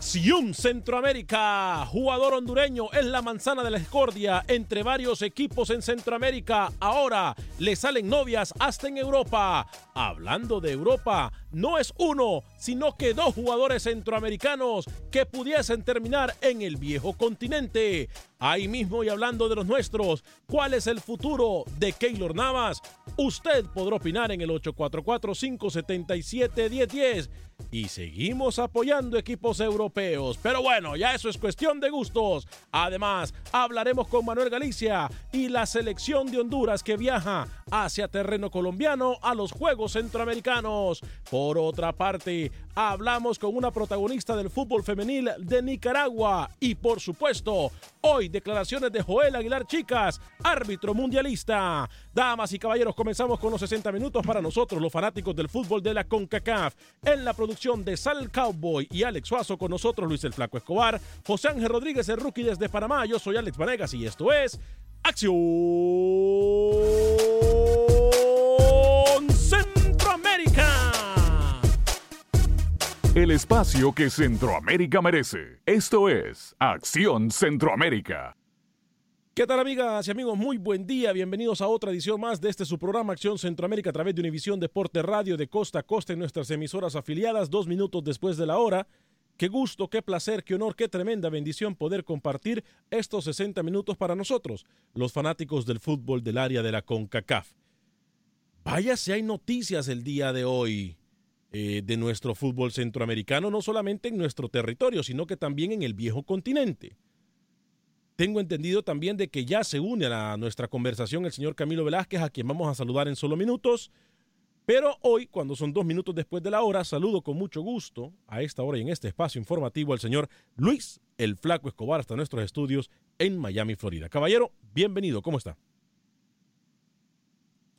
Acción Centroamérica, jugador hondureño es la manzana de la discordia entre varios equipos en Centroamérica. Ahora le salen novias hasta en Europa. Hablando de Europa, no es uno, sino que dos jugadores centroamericanos que pudiesen terminar en el viejo continente. Ahí mismo y hablando de los nuestros, ¿cuál es el futuro de Keylor Navas? Usted podrá opinar en el 844-577-1010 y seguimos apoyando equipos europeos. Pero bueno, ya eso es cuestión de gustos. Además, hablaremos con Manuel Galicia y la selección de Honduras que viaja hacia terreno colombiano a los Juegos Centroamericanos. Por otra parte, hablamos con una protagonista del fútbol femenil de Nicaragua y por supuesto, hoy declaraciones de Joel Aguilar Chicas, árbitro mundialista. Damas y caballeros, comenzamos con los 60 minutos para nosotros, los fanáticos del fútbol de la CONCACAF. En la producción de Sal Cowboy y Alex Suazo con nosotros, Luis el Flaco Escobar, José Ángel Rodríguez, el rookie desde Panamá. Yo soy Alex Vanegas y esto es Acción El espacio que Centroamérica merece. Esto es Acción Centroamérica. ¿Qué tal amigas y amigos? Muy buen día, bienvenidos a otra edición más de este su programa Acción Centroamérica a través de Univisión Deporte Radio de costa a costa en nuestras emisoras afiliadas, dos minutos después de la hora. Qué gusto, qué placer, qué honor, qué tremenda bendición poder compartir estos 60 minutos para nosotros, los fanáticos del fútbol del área de la CONCACAF. Vaya si hay noticias el día de hoy eh, de nuestro fútbol centroamericano, no solamente en nuestro territorio, sino que también en el viejo continente. Tengo entendido también de que ya se une a nuestra conversación el señor Camilo Velázquez, a quien vamos a saludar en solo minutos. Pero hoy, cuando son dos minutos después de la hora, saludo con mucho gusto a esta hora y en este espacio informativo al señor Luis el Flaco Escobar hasta nuestros estudios en Miami, Florida. Caballero, bienvenido, ¿cómo está?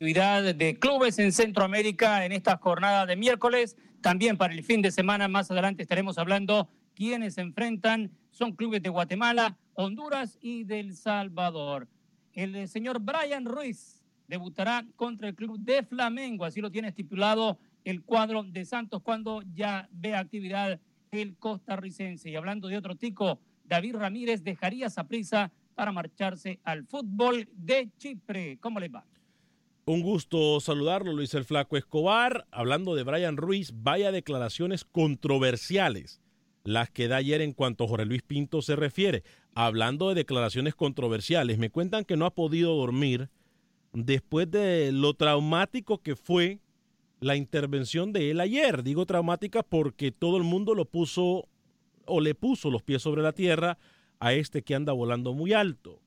Actividad de clubes en Centroamérica en esta jornada de miércoles. También para el fin de semana, más adelante estaremos hablando quienes se enfrentan. Son clubes de Guatemala, Honduras y del Salvador. El señor Brian Ruiz debutará contra el club de Flamengo, así lo tiene estipulado el cuadro de Santos cuando ya ve actividad el costarricense. Y hablando de otro tico, David Ramírez dejaría esa prisa para marcharse al fútbol de Chipre. ¿Cómo les va? Un gusto saludarlo, Luis el Flaco Escobar. Hablando de Brian Ruiz, vaya declaraciones controversiales las que da ayer en cuanto a Jorge Luis Pinto se refiere. Hablando de declaraciones controversiales, me cuentan que no ha podido dormir después de lo traumático que fue la intervención de él ayer. Digo traumática porque todo el mundo lo puso o le puso los pies sobre la tierra a este que anda volando muy alto.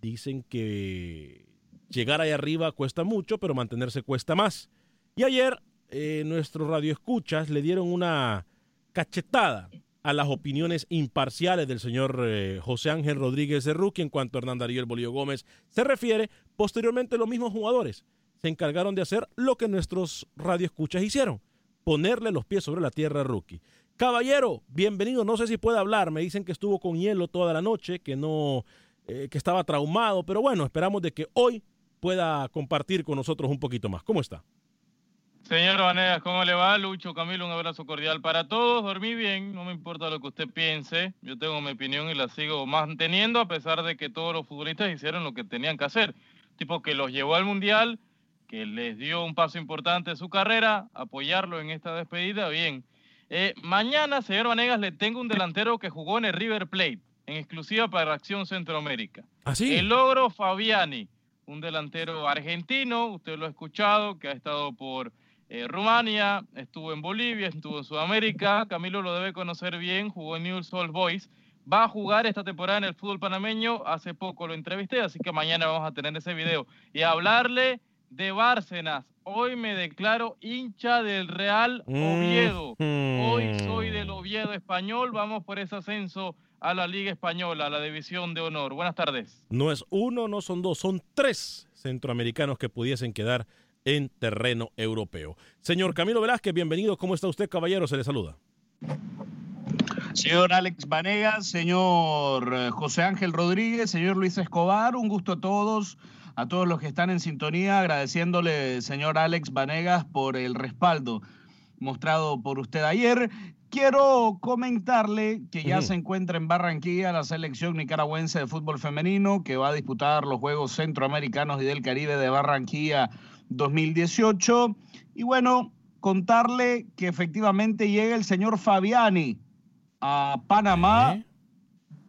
Dicen que llegar ahí arriba cuesta mucho, pero mantenerse cuesta más. Y ayer eh, nuestros radioescuchas le dieron una cachetada a las opiniones imparciales del señor eh, José Ángel Rodríguez de Ruki en cuanto a Hernán Darío Bolío Gómez se refiere. Posteriormente, los mismos jugadores se encargaron de hacer lo que nuestros radioescuchas hicieron, ponerle los pies sobre la tierra a Rookie. Caballero, bienvenido. No sé si puede hablar. Me dicen que estuvo con hielo toda la noche, que no, eh, que estaba traumado, pero bueno, esperamos de que hoy pueda compartir con nosotros un poquito más. ¿Cómo está? Señor Vanegas, ¿cómo le va? Lucho, Camilo, un abrazo cordial para todos. Dormí bien, no me importa lo que usted piense. Yo tengo mi opinión y la sigo manteniendo a pesar de que todos los futbolistas hicieron lo que tenían que hacer. Tipo que los llevó al Mundial, que les dio un paso importante en su carrera, apoyarlo en esta despedida, bien. Eh, mañana, señor Vanegas, le tengo un delantero que jugó en el River Plate, en exclusiva para Acción Centroamérica. ¿Ah, sí? El logro Fabiani, un delantero argentino, usted lo ha escuchado, que ha estado por eh, Rumania, estuvo en Bolivia, estuvo en Sudamérica, Camilo lo debe conocer bien, jugó en New Soul Boys, va a jugar esta temporada en el fútbol panameño, hace poco lo entrevisté, así que mañana vamos a tener ese video y a hablarle de Bárcenas. Hoy me declaro hincha del Real Oviedo. Hoy soy del Oviedo español. Vamos por ese ascenso a la Liga Española, a la División de Honor. Buenas tardes. No es uno, no son dos, son tres centroamericanos que pudiesen quedar en terreno europeo. Señor Camilo Velázquez, bienvenido. ¿Cómo está usted, caballero? Se le saluda. Señor Alex Vanegas, señor eh, José Ángel Rodríguez, señor Luis Escobar, un gusto a todos, a todos los que están en sintonía, agradeciéndole, señor Alex Vanegas, por el respaldo mostrado por usted ayer. Quiero comentarle que ya se encuentra en Barranquilla la selección nicaragüense de fútbol femenino que va a disputar los Juegos Centroamericanos y del Caribe de Barranquilla 2018. Y bueno, contarle que efectivamente llega el señor Fabiani a Panamá,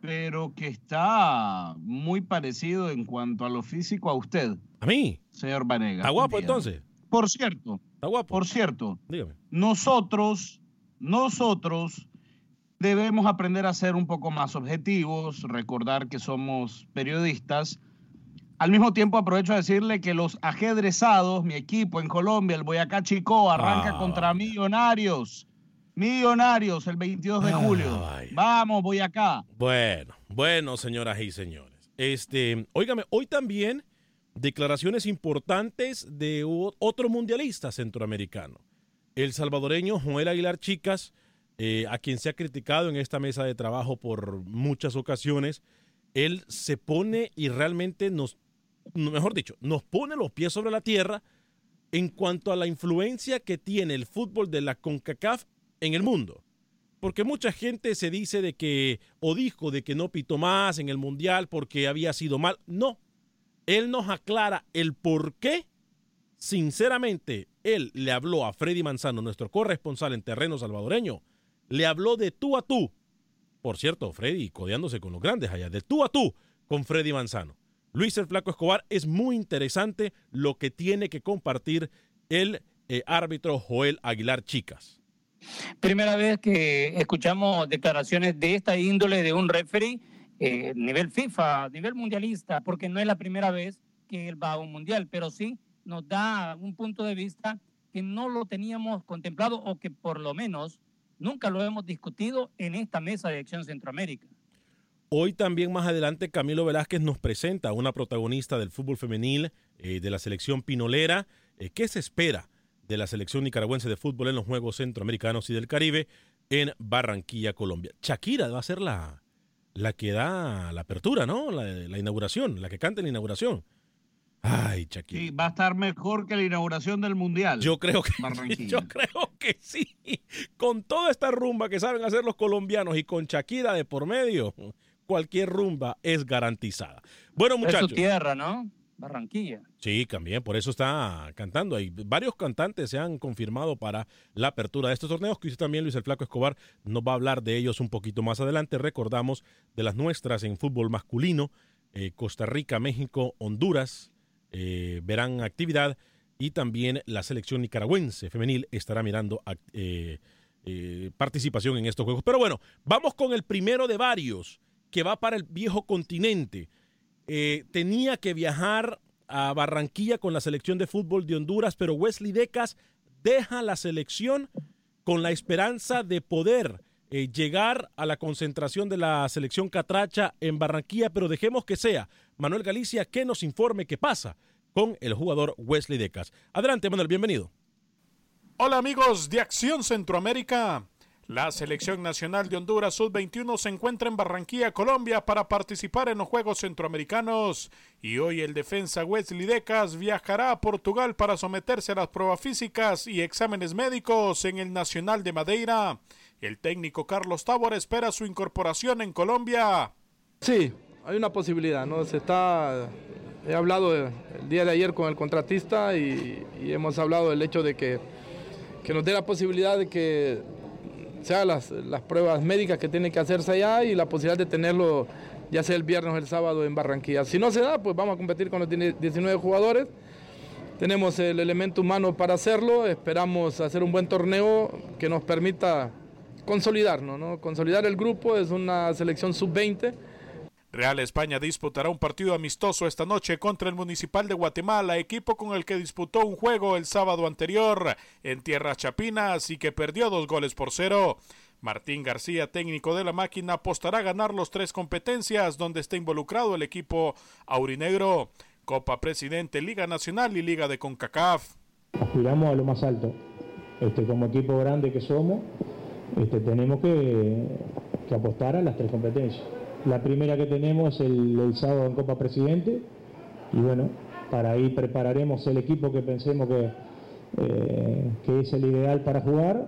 pero que está muy parecido en cuanto a lo físico a usted. ¿A mí? Señor Vanega. ¿Está guapo entonces? Por cierto. ¿Está guapo? Por cierto. Dígame. Nosotros, nosotros debemos aprender a ser un poco más objetivos, recordar que somos periodistas al mismo tiempo aprovecho a decirle que los ajedrezados, mi equipo en Colombia, el Boyacá Chico, arranca Ah. contra Millonarios. Millonarios el 22 de julio. Vamos, Boyacá. Bueno, bueno, señoras y señores. Este, óigame, hoy también declaraciones importantes de otro mundialista centroamericano, el salvadoreño Joel Aguilar Chicas, eh, a quien se ha criticado en esta mesa de trabajo por muchas ocasiones. Él se pone y realmente nos, mejor dicho, nos pone los pies sobre la tierra en cuanto a la influencia que tiene el fútbol de la CONCACAF en el mundo. Porque mucha gente se dice de que, o dijo de que no pitó más en el Mundial porque había sido mal. No. Él nos aclara el por qué. Sinceramente, él le habló a Freddy Manzano, nuestro corresponsal en terreno salvadoreño. Le habló de tú a tú. Por cierto, Freddy codeándose con los grandes allá, de tú a tú con Freddy Manzano. Luis el Flaco Escobar, es muy interesante lo que tiene que compartir el eh, árbitro Joel Aguilar Chicas. Primera vez que escuchamos declaraciones de esta índole de un referee, eh, nivel FIFA, nivel mundialista, porque no es la primera vez que él va a un mundial, pero sí nos da un punto de vista que no lo teníamos contemplado o que por lo menos nunca lo hemos discutido en esta mesa de Acción Centroamérica. Hoy también más adelante Camilo Velázquez nos presenta a una protagonista del fútbol femenil eh, de la selección pinolera. Eh, ¿Qué se espera de la selección nicaragüense de fútbol en los Juegos Centroamericanos y del Caribe en Barranquilla, Colombia? Shakira va a ser la, la que da la apertura, ¿no? La, la inauguración, la que canta en la inauguración. Ay, Shakira. Sí, va a estar mejor que la inauguración del Mundial. Yo creo que Barranquilla. yo creo que sí. Con toda esta rumba que saben hacer los colombianos y con Shakira de por medio, cualquier rumba es garantizada. Bueno, Es muchachos. su tierra, ¿no? Barranquilla. Sí, también, por eso está cantando. Hay varios cantantes se han confirmado para la apertura de estos torneos, que usted también, Luis el Flaco Escobar, nos va a hablar de ellos un poquito más adelante. Recordamos de las nuestras en fútbol masculino, eh, Costa Rica, México, Honduras, eh, verán actividad y también la selección nicaragüense femenil estará mirando eh, participación en estos juegos. Pero bueno, vamos con el primero de varios que va para el viejo continente. tenía que viajar a Barranquilla con la selección de fútbol de Honduras, pero Wesley Decas deja la selección con la esperanza de poder eh, llegar a la concentración de la selección catracha en Barranquilla, pero dejemos que sea Manuel Galicia que nos informe qué pasa con el jugador Wesley Decas. Adelante, Manuel, bienvenido. Hola amigos de Acción Centroamérica. La selección nacional de Honduras Sub-21 se encuentra en Barranquilla, Colombia, para participar en los Juegos Centroamericanos. Y hoy el defensa Wesley Decas viajará a Portugal para someterse a las pruebas físicas y exámenes médicos en el Nacional de Madeira. El técnico Carlos Tabor espera su incorporación en Colombia. Sí, hay una posibilidad, ¿no? Se está. He hablado el día de ayer con el contratista y, hemos hablado del hecho de que, que nos dé la posibilidad de que se las, las pruebas médicas que tienen que hacerse allá y la posibilidad de tenerlo ya sea el viernes o el sábado en Barranquilla. Si no se da, pues vamos a competir con los 19 jugadores. Tenemos el elemento humano para hacerlo, esperamos hacer un buen torneo que nos permita consolidarnos, ¿no? Consolidar el grupo, es una selección sub-20. Real España disputará un partido amistoso esta noche contra el Municipal de Guatemala, equipo con el que disputó un juego el sábado anterior en Tierras Chapinas y que perdió dos goles por cero. Martín García, técnico de la máquina, apostará a ganar los tres competencias donde está involucrado el equipo aurinegro, Copa Presidente, Liga Nacional y Liga de CONCACAF. Aspiramos a lo más alto, este, como equipo grande que somos este, tenemos que, apostar a las tres competencias. La primera que tenemos es el, sábado en Copa Presidente y bueno, para ahí prepararemos el equipo que pensemos que, eh, que es el ideal para jugar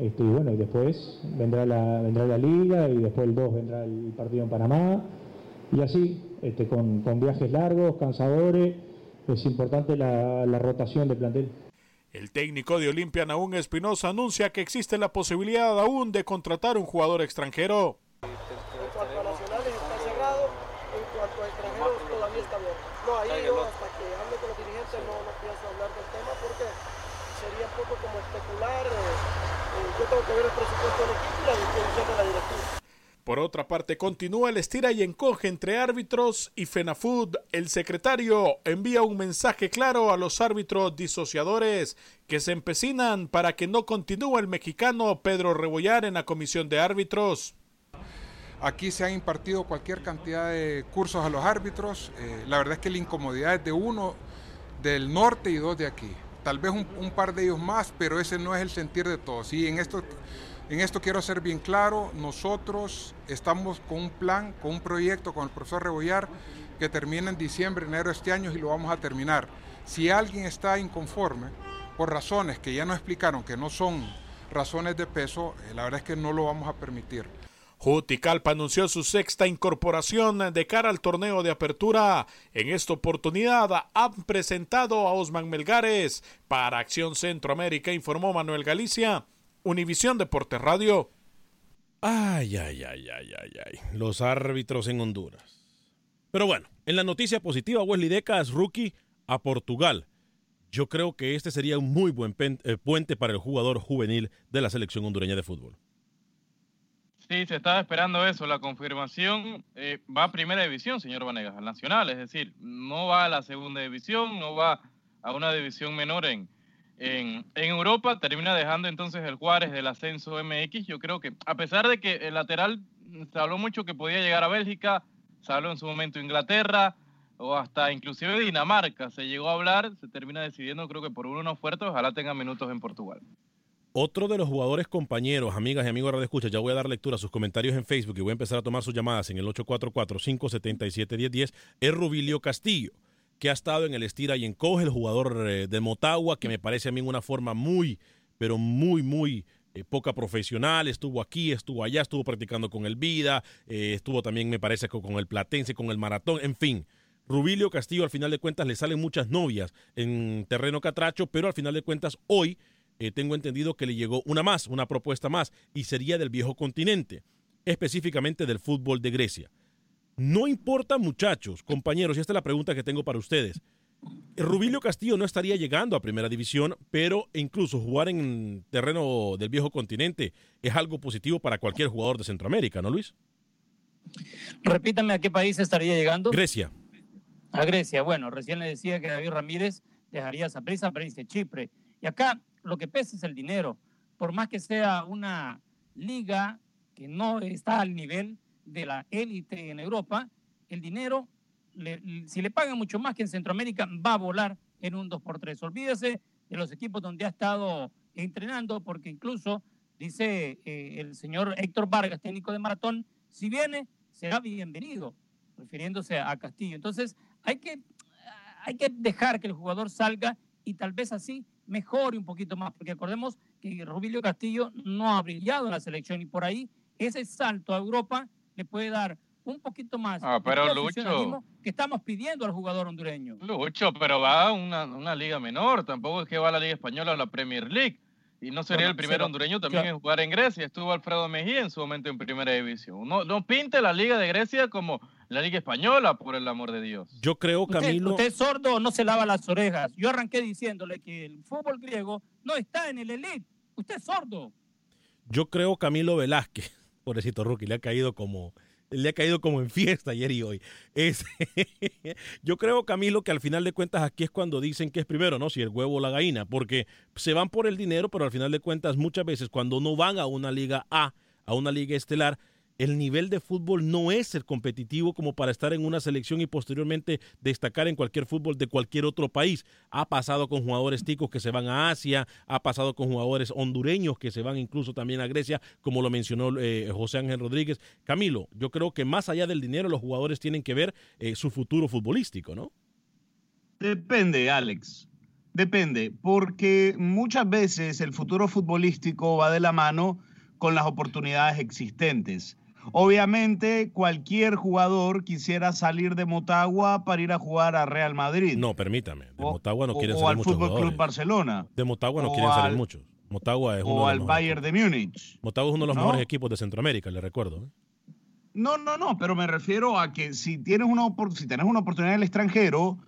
este, y bueno, y después vendrá la, vendrá la liga y después el 2 vendrá el partido en Panamá y así, este, con, viajes largos, cansadores, es importante la, la rotación de plantel. El técnico de Olimpia, Naún Espinosa, anuncia que existe la posibilidad aún de contratar un jugador extranjero. En cuanto a nacionales está cerrado, en cuanto a extranjeros todavía está abierto. No, ahí yo hasta que hable con los dirigentes no, no pienso hablar del tema porque sería un poco como especular. Eh, eh, yo tengo que ver el presupuesto del equipo y la disposición de la directiva. Por otra parte, continúa el estira y encoge entre árbitros y FENAFUD. El secretario envía un mensaje claro a los árbitros disociadores que se empecinan para que no continúe el mexicano Pedro Rebollar en la comisión de árbitros. Aquí se han impartido cualquier cantidad de cursos a los árbitros. Eh, la verdad es que la incomodidad es de uno del norte y dos de aquí. Tal vez un, par de ellos más, pero ese no es el sentir de todos. Y en esto en esto quiero ser bien claro, nosotros estamos con un plan, con un proyecto con el profesor Rebollar que termina en diciembre, enero de este año y lo vamos a terminar. Si alguien está inconforme por razones que ya nos explicaron que no son razones de peso, eh, la verdad es que no lo vamos a permitir. Juticalpa anunció su sexta incorporación de cara al torneo de apertura. En esta oportunidad han presentado a Osman Melgares. Para Acción Centroamérica informó Manuel Galicia. Univisión Deportes Radio. Ay, ay, ay, ay, ay, ay. Los árbitros en Honduras. Pero bueno, en la noticia positiva, Wesley Decas, rookie a Portugal. Yo creo que este sería un muy buen eh, puente para el jugador juvenil de la selección hondureña de fútbol. Sí, se estaba esperando eso. La confirmación eh, va a primera división, señor Vanegas, al nacional. Es decir, no va a la segunda división, no va a una división menor en, en, Europa, termina dejando entonces el Juárez del ascenso MX. Yo creo que, a pesar de que el lateral se habló mucho que podía llegar a Bélgica, se habló en su momento Inglaterra o hasta inclusive Dinamarca, se llegó a hablar, se termina decidiendo creo que por uno no fuerte, ojalá tenga minutos en Portugal. Otro de los jugadores compañeros, amigas y amigos de Radio Escucha, ya voy a dar lectura a sus comentarios en Facebook y voy a empezar a tomar sus llamadas en el 844-577-1010, es Rubilio Castillo que ha estado en el estira y encoge, el jugador eh, de Motagua, que me parece a mí una forma muy, pero muy, muy eh, poca profesional. Estuvo aquí, estuvo allá, estuvo practicando con el Vida, eh, estuvo también, me parece, con, el Platense, con el Maratón, en fin. Rubilio Castillo al final de cuentas le salen muchas novias en terreno catracho, pero al final de cuentas hoy tengo entendido que le llegó una más, una propuesta más, y sería del viejo continente, específicamente del fútbol de Grecia. No importa muchachos, compañeros, y esta es la pregunta que tengo para ustedes. Rubilio Castillo no estaría llegando a primera división, pero incluso jugar en terreno del viejo continente es algo positivo para cualquier jugador de Centroamérica, ¿no, Luis? Repítame a qué país estaría llegando. Grecia. A Grecia. Bueno, recién le decía que David Ramírez dejaría esa prisa irse a Chipre. Y acá lo que pesa es el dinero. Por más que sea una liga que no está al nivel de la élite en Europa, el dinero, si le pagan mucho más que en Centroamérica, va a volar en un 2x3. Olvídese de los equipos donde ha estado entrenando, porque incluso, dice eh, el señor Héctor Vargas, técnico de maratón, si viene, será bienvenido, refiriéndose a Castillo. Entonces, hay que, hay que dejar que el jugador salga y tal vez así mejore un poquito más, porque acordemos que Rubilio Castillo no ha brillado en la selección y por ahí ese salto a Europa le puede dar un poquito más ah, pero Lucho, que estamos pidiendo al jugador hondureño. Lucho, pero va a una, una, liga menor, tampoco es que va a la Liga Española o la Premier League. Y no sería el primer hondureño también en jugar en Grecia. Estuvo Alfredo Mejía en su momento en primera división. No, no pinte la Liga de Grecia como la Liga Española, por el amor de Dios. Yo creo, Camilo. Usted, usted es sordo o no se lava las orejas. Yo arranqué diciéndole que el fútbol griego no está en el elite. Usted es sordo. Yo creo, Camilo Velázquez, pobrecito rookie, le ha caído como, le ha caído como en fiesta ayer y hoy. Es, yo creo, Camilo, que al final de cuentas aquí es cuando dicen que es primero, ¿no? Si el huevo o la gallina, porque se van por el dinero, pero al final de cuentas muchas veces cuando no van a una liga A, a una liga estelar, el nivel de fútbol no es el competitivo como para estar en una selección y posteriormente destacar en cualquier fútbol de cualquier otro país. Ha pasado con jugadores ticos que se van a Asia, ha pasado con jugadores hondureños que se van incluso también a Grecia, como lo mencionó eh, José Ángel Rodríguez. Camilo, yo creo que más allá del dinero, los jugadores tienen que ver eh, su futuro futbolístico, ¿no? Depende, Alex. Depende, porque muchas veces el futuro futbolístico va de la mano con las oportunidades existentes. Obviamente, cualquier jugador quisiera salir de Motagua para ir a jugar a Real Madrid. No, permítame. De Motagua no quieren o salir al muchos Fútbol jugadores. Club Barcelona. De Motagua no O quieren salir al- muchos. Motagua es uno O de al los Bayern de Múnich. Motagua es uno de los ¿No? mejores equipos de Centroamérica, le recuerdo. ¿eh? No, no, no, pero me refiero a que si tienes una, si tienes una oportunidad en el extranjero,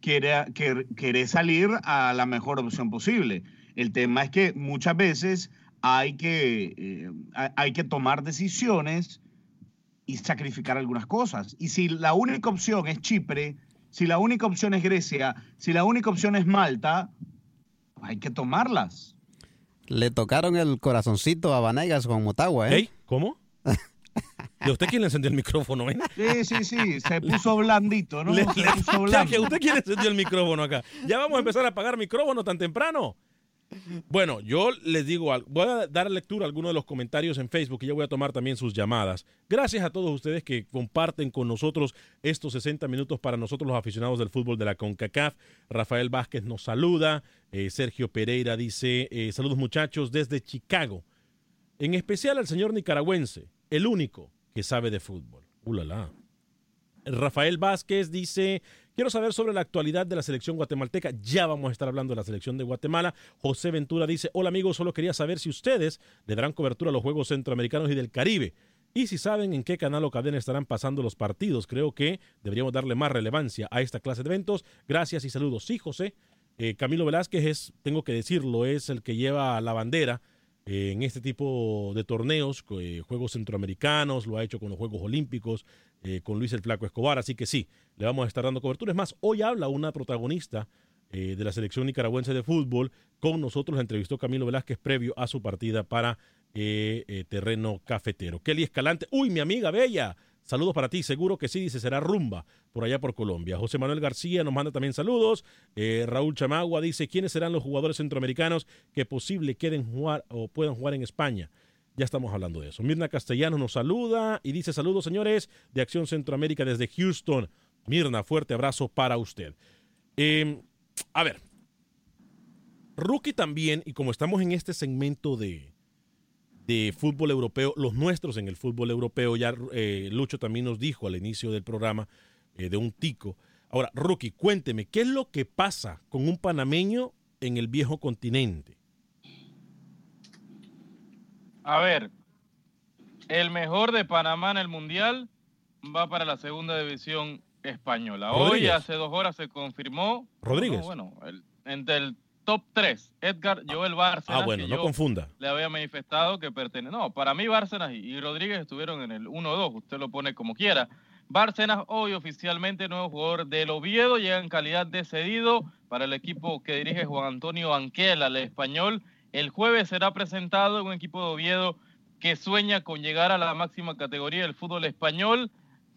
quiere, querés salir a la mejor opción posible. El tema es que muchas veces hay que, eh, hay- que tomar decisiones y sacrificar algunas cosas. Y si la única opción es Chipre, si la única opción es Grecia, si la única opción es Malta, hay que tomarlas. Le tocaron el corazoncito a Vanegas con Motagua, ¿eh? ¿Cómo? ¿Y a usted quién le encendió el micrófono, eh? Sí, sí, sí, se puso blandito, ¿no? Le- Se le- puso ya que usted quiere encendió el micrófono acá. Ya vamos a empezar a apagar micrófono tan temprano. Bueno, yo les digo, voy a dar lectura a algunos de los comentarios en Facebook y ya voy a tomar también sus llamadas. Gracias a todos ustedes que comparten con nosotros estos 60 minutos para nosotros los aficionados del fútbol de la CONCACAF. Rafael Vázquez nos saluda, eh, Sergio Pereira dice, eh, saludos muchachos desde Chicago. En especial al señor nicaragüense, el único que sabe de fútbol. Ulala. Rafael Vázquez dice, quiero saber sobre la actualidad de la selección guatemalteca. Ya vamos a estar hablando de la selección de Guatemala. José Ventura dice, hola amigos, solo quería saber si ustedes le darán cobertura a los Juegos Centroamericanos y del Caribe. Y si saben en qué canal o cadena estarán pasando los partidos, creo que deberíamos darle más relevancia a esta clase de eventos. Gracias y saludos. Sí, José. Eh, Camilo Velázquez es, tengo que decirlo, es el que lleva la bandera en este tipo de torneos, eh, Juegos Centroamericanos, lo ha hecho con los Juegos Olímpicos, eh, con Luis el Flaco Escobar, así que sí, le vamos a estar dando cobertura. Es más, hoy habla una protagonista eh, de la selección nicaragüense de fútbol, con nosotros la entrevistó Camilo Velázquez previo a su partida para terreno cafetero. Kelly Escalante, uy, mi amiga Bella, saludos para ti, seguro que sí, dice, será rumba por allá por Colombia. José Manuel García nos manda también saludos. Eh, Raúl Chamagua dice, ¿quiénes serán los jugadores centroamericanos que posible queden jugar o puedan jugar en España? Ya estamos hablando de eso. Mirna Castellano nos saluda y dice saludos señores de Acción Centroamérica desde Houston. Mirna, fuerte abrazo para usted. Eh, a ver, Rookie también, y como estamos en este segmento de, de fútbol europeo, los nuestros en el fútbol europeo, ya eh, Lucho también nos dijo al inicio del programa eh, de un tico, Ahora, Rookie, cuénteme, ¿qué es lo que pasa con un panameño en el viejo continente? A ver, el mejor de Panamá en el Mundial va para la segunda división española. Hoy, hace dos horas, se confirmó. Rodríguez. no, bueno, el- entre el top 3, Edgar Joel Bárcenas. Ah, bueno, no yo confunda. Le había manifestado que pertenece. No, para mí Bárcenas y, y Rodríguez estuvieron en el 1-2. Usted lo pone como quiera. Bárcenas hoy oficialmente nuevo jugador del Oviedo, llega en calidad de cedido para el equipo que dirige Juan Antonio Anquela, el español. El jueves será presentado en un equipo de Oviedo que sueña con llegar a la máxima categoría del fútbol español.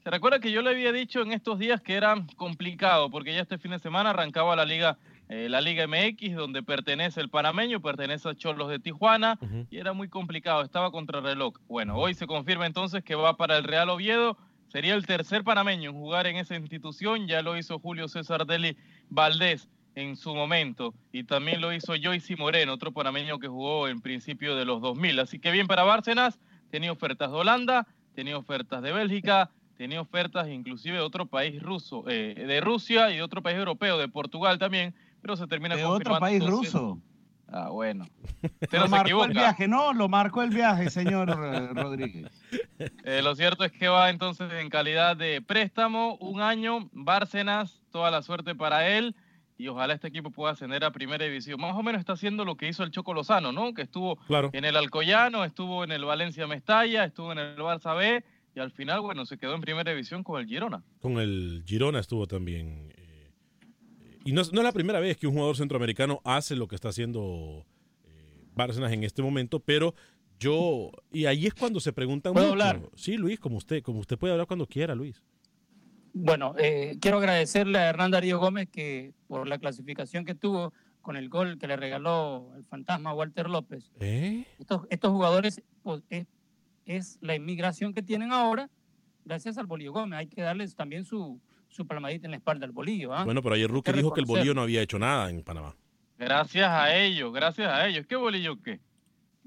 Se recuerda que yo le había dicho en estos días que era complicado, porque ya este fin de semana arrancaba la liga, eh, la Liga MX, donde pertenece el panameño, pertenece a Cholos de Tijuana, y era muy complicado, estaba contra reloj. Bueno, hoy se confirma entonces que va para el Real Oviedo, sería el tercer panameño en jugar en esa institución, ya lo hizo Julio César Deli Valdés en su momento, y también lo hizo Joyce Moreno, otro panameño que jugó en principio de los 2000. Así que bien para Bárcenas, tenía ofertas de Holanda, tenía ofertas de Bélgica, tenía ofertas inclusive de otro país ruso, eh, de Rusia y de otro país europeo, de Portugal también, pero se termina ¿De otro país ruso? Ah, bueno. Usted Lo no marcó el viaje, no, lo marcó el viaje, señor Rodríguez. Eh, lo cierto es que va entonces en calidad de préstamo, un año, Bárcenas, toda la suerte para él y ojalá este equipo pueda ascender a primera división. Más o menos está haciendo lo que hizo el Choco Lozano, ¿no? Que estuvo Claro. en el Alcoyano, estuvo en el Valencia Mestalla, estuvo en el Barça B y al final, bueno, se quedó en primera división con el Girona. Con el Girona estuvo también. Eh, y no, es- no es la primera vez que un jugador centroamericano hace lo que está haciendo eh, Bárcenas en este momento, pero yo. Y ahí es cuando se preguntan. ¿Puedo mucho. hablar? Sí, Luis, como usted, como usted puede hablar cuando quiera, Luis. Bueno, eh, quiero agradecerle a Hernán Darío Gómez que por la clasificación que tuvo con el gol que le regaló el fantasma Walter López. ¿Eh? Estos, estos jugadores pues, es, es la inmigración que tienen ahora gracias al Bolillo Gómez. Hay que darles también su, su palmadita en la espalda al Bolillo. ¿ah? Bueno, pero ayer que dijo que el. Bolillo no había hecho nada en Panamá. Gracias a ellos, gracias a ellos. ¿Qué bolillo qué?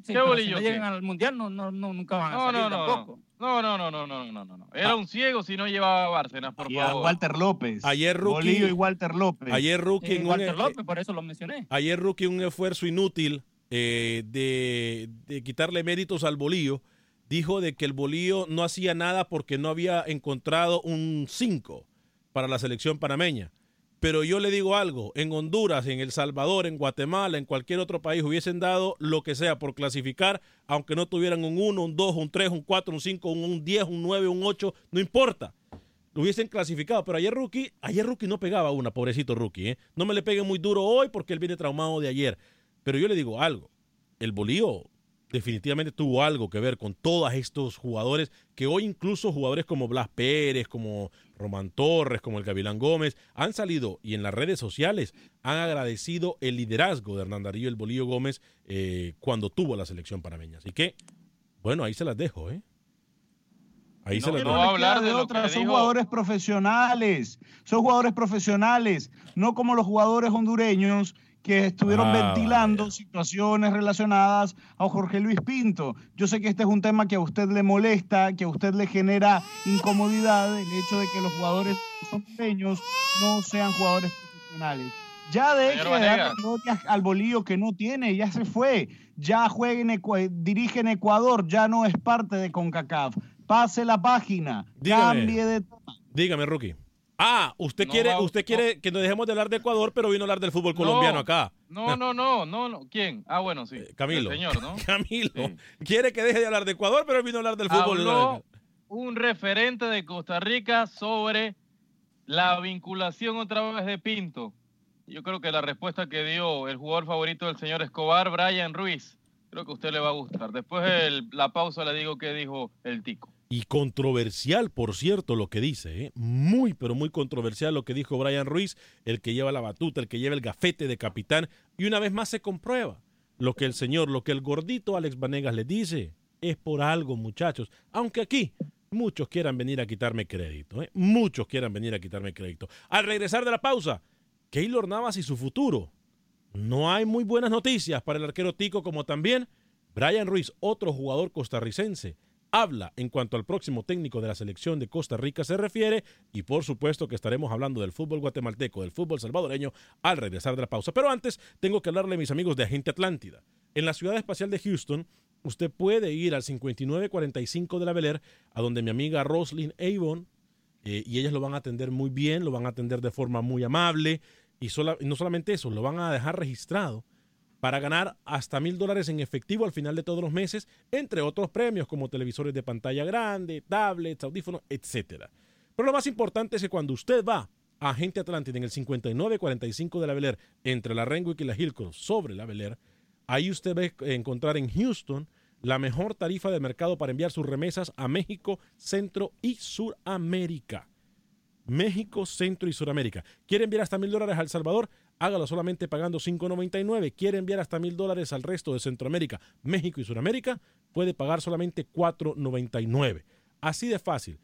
Sí, ¿Qué pero si bolillo no qué? llegan al Mundial no, no, no, nunca van a No, salir no, no, tampoco. no, no, no, no, no, no, no, no. Era un ciego si no llevaba a Bárcenas, por Y a. Walter López. Ayer Rookie. Bolillo y Walter López. Ayer Rookie Sí, en un- Walter López, por eso lo mencioné. Ayer Rookie un esfuerzo inútil eh, de, de quitarle méritos al Bolillo. Dijo de que el Bolillo no hacía nada porque no había encontrado un 5 para la selección panameña. Pero yo le digo algo, en Honduras, en El Salvador, en Guatemala, en cualquier otro país hubiesen dado lo que sea por clasificar, aunque no tuvieran un 1, un 2, un 3, un 4, un 5, un, un 10, un 9, un 8, no importa. Lo hubiesen clasificado, pero ayer Rookie, ayer Rookie no pegaba una, pobrecito Rookie, ¿eh? No me le pegue muy duro hoy porque él viene traumado de ayer. Pero yo le digo algo, el Bolío definitivamente tuvo algo que ver con todos estos jugadores que hoy incluso jugadores como Blas Pérez, como Román Torres, como el Gavilán Gómez, han salido y en las redes sociales han agradecido el liderazgo de Hernán Darío el Bolillo Gómez eh, cuando tuvo la selección panameña. Así que, bueno, ahí se las dejo, ¿eh? Ahí se No, las no dejo. le queda de otra, son jugadores profesionales, son jugadores profesionales, no como los jugadores hondureños que estuvieron Ah, ventilando situaciones relacionadas a Jorge Luis Pinto. Yo sé que este es un tema que a usted le molesta, que a usted le genera incomodidad, el hecho de que los jugadores hondureños no sean jugadores profesionales. Ya de Vanegas. gloria al bolillo que no tiene, ya se fue, ya juega en Ecua- dirige en Ecuador, ya no es parte de CONCACAF. Pase la página, Dígame. cambie de tema. Dígame, Rookie. Ah, usted No quiere, va- usted quiere que nos dejemos de hablar de Ecuador, pero vino a hablar del fútbol colombiano acá. No, no, no, no, no. ¿Quién? Ah, bueno, sí. Camilo. El señor, ¿no? Camilo. Quiere que deje de hablar de Ecuador, pero vino a hablar del fútbol. Habló un referente de Costa Rica sobre la vinculación otra vez de Pinto. Yo creo que la respuesta que dio el jugador favorito del señor Escobar, Brian Ruiz, creo que a usted le va a gustar. Después de la pausa le digo qué dijo el tico. Y controversial, por cierto, lo que dice. ¿eh? Muy, pero muy controversial lo que dijo Brian Ruiz, el que lleva la batuta, el que lleva el gafete de capitán. Y una vez más se comprueba lo que el señor, lo que el gordito Alex Vanegas le dice. Es por algo, muchachos. Aunque aquí muchos quieran venir a quitarme crédito. ¿eh? Muchos quieran venir a quitarme crédito. Al regresar de la pausa, Keylor Navas y su futuro. No hay muy buenas noticias para el arquero Tico como también Brian Ruiz, otro jugador costarricense, habla en cuanto al próximo técnico de la selección de Costa Rica se refiere y por supuesto que estaremos hablando del fútbol guatemalteco, del fútbol salvadoreño al regresar de la pausa. Pero antes tengo que hablarle a mis amigos de Agente Atlántida. En la ciudad espacial de Houston, usted puede ir al 5945 de la Bel Air, a donde mi amiga Roslyn Avon, eh, y ellas lo van a atender muy bien, lo van a atender de forma muy amable, y, y no solamente eso, lo van a dejar registrado para ganar hasta mil dólares en efectivo al final de todos los meses, entre otros premios como televisores de pantalla grande, tablets, audífonos, etc. Pero lo más importante es que cuando usted va a Agente Atlántida en el 5945 de la Bel Air, entre la Renwick y la Hillcross, sobre la Bel Air, ahí usted va a encontrar en Houston la mejor tarifa de mercado para enviar sus remesas a México, Centro y Suramérica. México, Centro y Suramérica. ¿Quiere enviar hasta mil dólares a El Salvador? Hágalo solamente pagando $5.99. Quiere enviar hasta mil dólares al resto de Centroamérica, México y Sudamérica, puede pagar solamente $4.99. Así de fácil.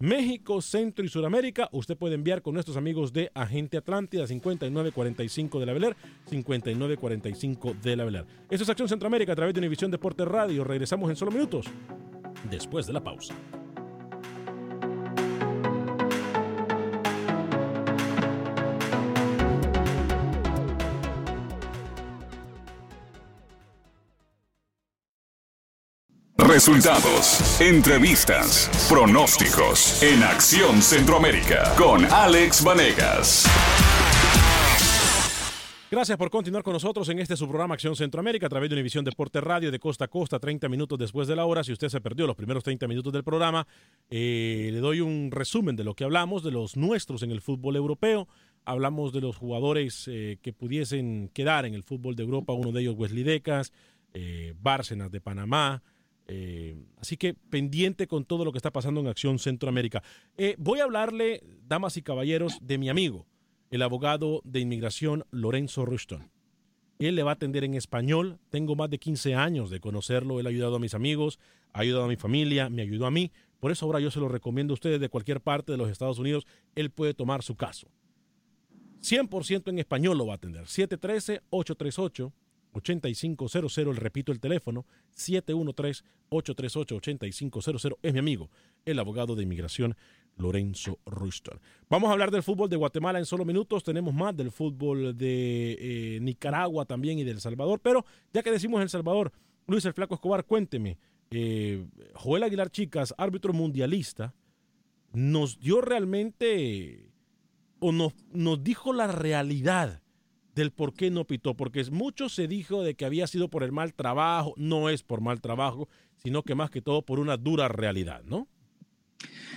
México, Centro y Sudamérica, usted puede enviar con nuestros amigos de Agente Atlántida 5945 de la Beler, 5945 de la Beler. Esto es Acción Centroamérica a través de Univisión Deporte Radio. Regresamos en solo minutos después de la pausa. Resultados, entrevistas, pronósticos en Acción Centroamérica con Alex Vanegas. Gracias por continuar con nosotros en este su programa Acción Centroamérica a través de Univisión Deporte Radio de costa a costa, 30 minutos después de la hora. Si usted se perdió los primeros 30 minutos del programa, eh, le doy un resumen de lo que hablamos, de los nuestros en el fútbol europeo. Hablamos de los jugadores eh, que pudiesen quedar en el fútbol de Europa, uno de ellos Wesley Decas, eh, Bárcenas de Panamá, eh, así que pendiente con todo lo que está pasando en Acción Centroamérica. Eh, voy a hablarle, damas y caballeros, de mi amigo, el abogado de inmigración Lorenzo Rushton. Él le va a atender en español. Tengo más de 15 años de conocerlo. Él ha ayudado a mis amigos, ha ayudado a mi familia, me ayudó a mí. Por eso ahora yo se lo recomiendo a ustedes de cualquier parte de los Estados Unidos. Él puede tomar su caso. 100% en español lo va a atender. 713-838. 8500, repito el teléfono, 713-838-8500, es mi amigo, el abogado de inmigración Lorenzo Ruster. Vamos a hablar del fútbol de Guatemala en solo minutos, tenemos más del fútbol de eh, Nicaragua también y de El Salvador, pero ya que decimos El Salvador, Luis el Flaco Escobar, cuénteme, eh, Joel Aguilar Chicas, árbitro mundialista, nos dio realmente o nos, nos dijo la realidad del por qué no pitó, porque mucho se dijo de que había sido por el mal trabajo, no es por mal trabajo, sino que más que todo por una dura realidad, ¿no?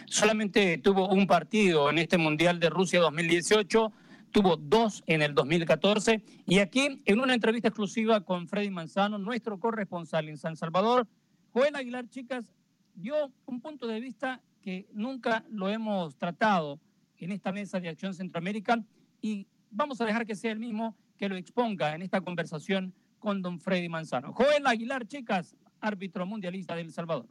Solamente tuvo un partido en este Mundial de Rusia 2018, tuvo dos en el 2014 y aquí en una entrevista exclusiva con Freddy Manzano, nuestro corresponsal en San Salvador, Joel Aguilar, chicas, dio un punto de vista que nunca lo hemos tratado en esta mesa de acción centroamérica y vamos a dejar que sea el mismo que lo exponga en esta conversación con don Freddy Manzano. Joel Aguilar, chicas, árbitro mundialista de El Salvador.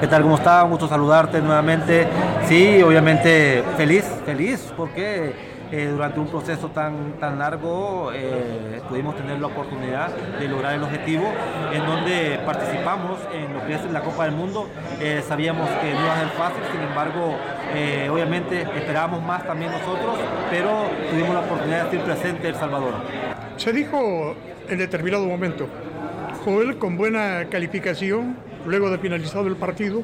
¿Qué tal? ¿Cómo está? Un gusto saludarte nuevamente. Sí, obviamente feliz, feliz, porque eh, durante un proceso tan, tan largo eh, pudimos tener la oportunidad de lograr el objetivo en donde participamos en lo que es la Copa del Mundo. Eh, sabíamos que no iba a ser fácil, sin embargo, obviamente esperábamos más también nosotros, pero tuvimos la oportunidad de estar presente en El Salvador. Se dijo en determinado momento, Joel con buena calificación, luego de finalizado el partido,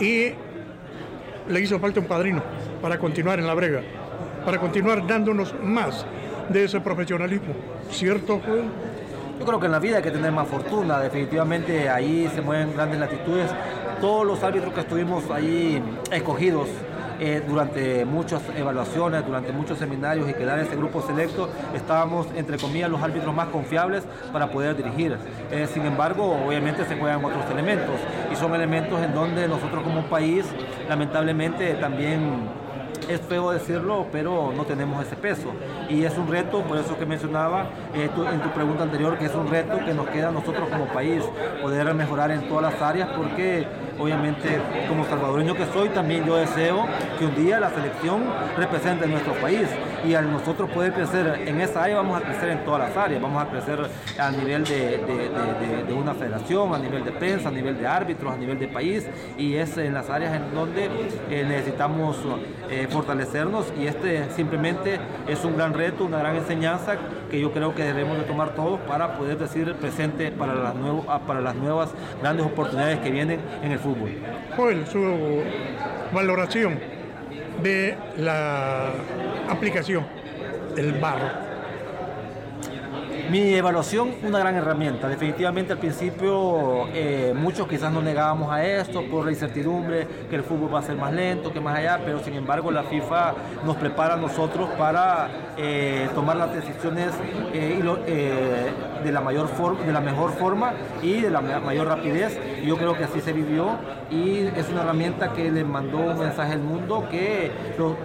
y le hizo falta un padrino para continuar en la brega para continuar dándonos más de ese profesionalismo. ¿Cierto, Joel? Yo creo que en la vida hay que tener más fortuna, definitivamente ahí se mueven grandes latitudes. Todos los árbitros que estuvimos ahí escogidos eh, durante muchas evaluaciones, durante muchos seminarios y quedar en ese grupo selecto, estábamos entre comillas los árbitros más confiables para poder dirigir. Eh, sin embargo, obviamente se juegan otros elementos y son elementos en donde nosotros como país lamentablemente también es feo decirlo, pero no tenemos ese peso. Y es un reto, por eso que mencionaba eh, en tu pregunta anterior, que es un reto que nos queda a nosotros como país, poder mejorar en todas las áreas, porque obviamente como salvadoreño que soy, también yo deseo que un día la selección represente nuestro país. Y al nosotros poder crecer en esa área, vamos a crecer en todas las áreas. Vamos a crecer a nivel de, de- una federación, a nivel de prensa, a nivel de árbitros, a nivel de país. Y es en las áreas en donde eh, necesitamos eh, fortalecernos. Y este simplemente es un gran reto, una gran enseñanza que yo creo que debemos de tomar todos para poder decir presente para las, nuevo- ah, para las nuevas grandes oportunidades que vienen en el fútbol. Joel, su valoración de la aplicación del barro. Mi evaluación, una gran herramienta. Definitivamente al principio eh, muchos quizás nos negábamos a esto por la incertidumbre, que el fútbol va a ser más lento, que más allá, pero sin embargo la FIFA nos prepara a nosotros para eh, tomar las decisiones eh, de, la mayor de la mejor forma y de la ma- mayor rapidez. Yo creo que así se vivió y es una herramienta que le mandó un mensaje al mundo que,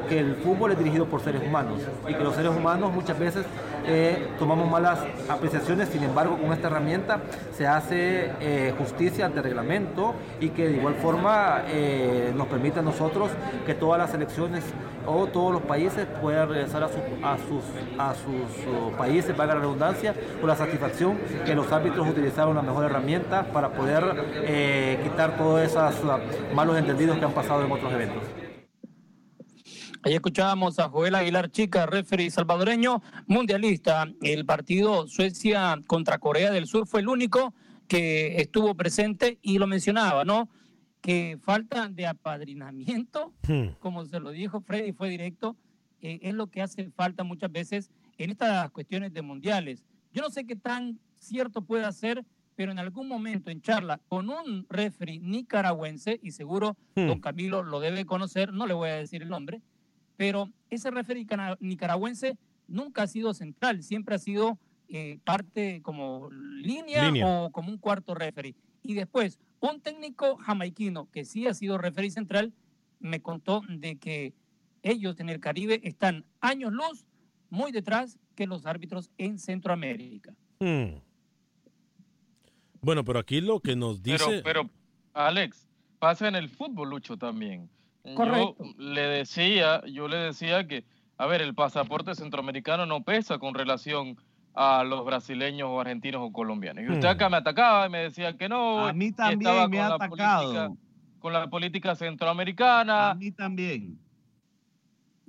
que el fútbol es dirigido por seres humanos y que los seres humanos muchas veces tomamos malas apreciaciones, sin embargo con esta herramienta se hace eh, justicia ante reglamento y que de igual forma eh, nos permite a nosotros que todas las elecciones o todos los países puedan regresar a, su- a sus, uh, países, valga la redundancia, con la satisfacción que los árbitros utilizaron la mejor herramienta para poder eh, quitar todos esos malos entendidos que han pasado en otros eventos. Ahí escuchábamos a Joel Aguilar Chica, referee salvadoreño, mundialista. El partido Suecia contra Corea del Sur fue el único que estuvo presente y lo mencionaba, ¿no? Que falta de apadrinamiento, como se lo dijo Freddy, fue directo, eh, es lo que hace falta muchas veces en estas cuestiones de mundiales. Yo no sé qué tan cierto puede ser, pero en algún momento en charla con un referee nicaragüense, y seguro Hmm. don Camilo lo debe conocer, no le voy a decir el nombre, pero ese referee nicaragüense nunca ha sido central, siempre ha sido eh, parte como línea, Línea. o como un cuarto referee. Y después, un técnico jamaiquino que sí ha sido referee central, me contó de que ellos en el Caribe están años luz muy detrás que los árbitros en Centroamérica. Hmm. Bueno, pero aquí lo que nos Pero, dice... pero, Alex, pasa en el fútbol, Lucho, también. Correcto. Yo le decía, yo le decía que, a ver, el pasaporte centroamericano no pesa con relación a los brasileños o argentinos o colombianos. Y usted Hmm. acá me atacaba y me decía que no. A mí y también estaba me ha la atacado. política- con la política centroamericana. A mí también.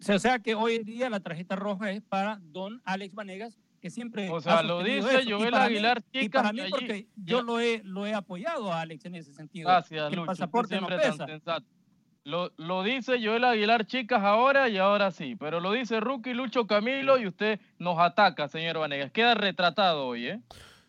O sea, que hoy en día la tarjeta roja es para don Alex Vanegas, que siempre O sea, ha lo dice eso. Y Joel Aguilar, Y chicas, para mí, allí- porque yo lo he, lo he apoyado a Alex en ese sentido. Gracias, que el Lucho. pasaporte no siempre tan pesa. sensato. Lo, lo dice Joel Aguilar, chicas, ahora y ahora sí. Pero lo dice Rookie Lucho Camilo y usted nos ataca, señor Vanegas. Queda retratado hoy, ¿eh?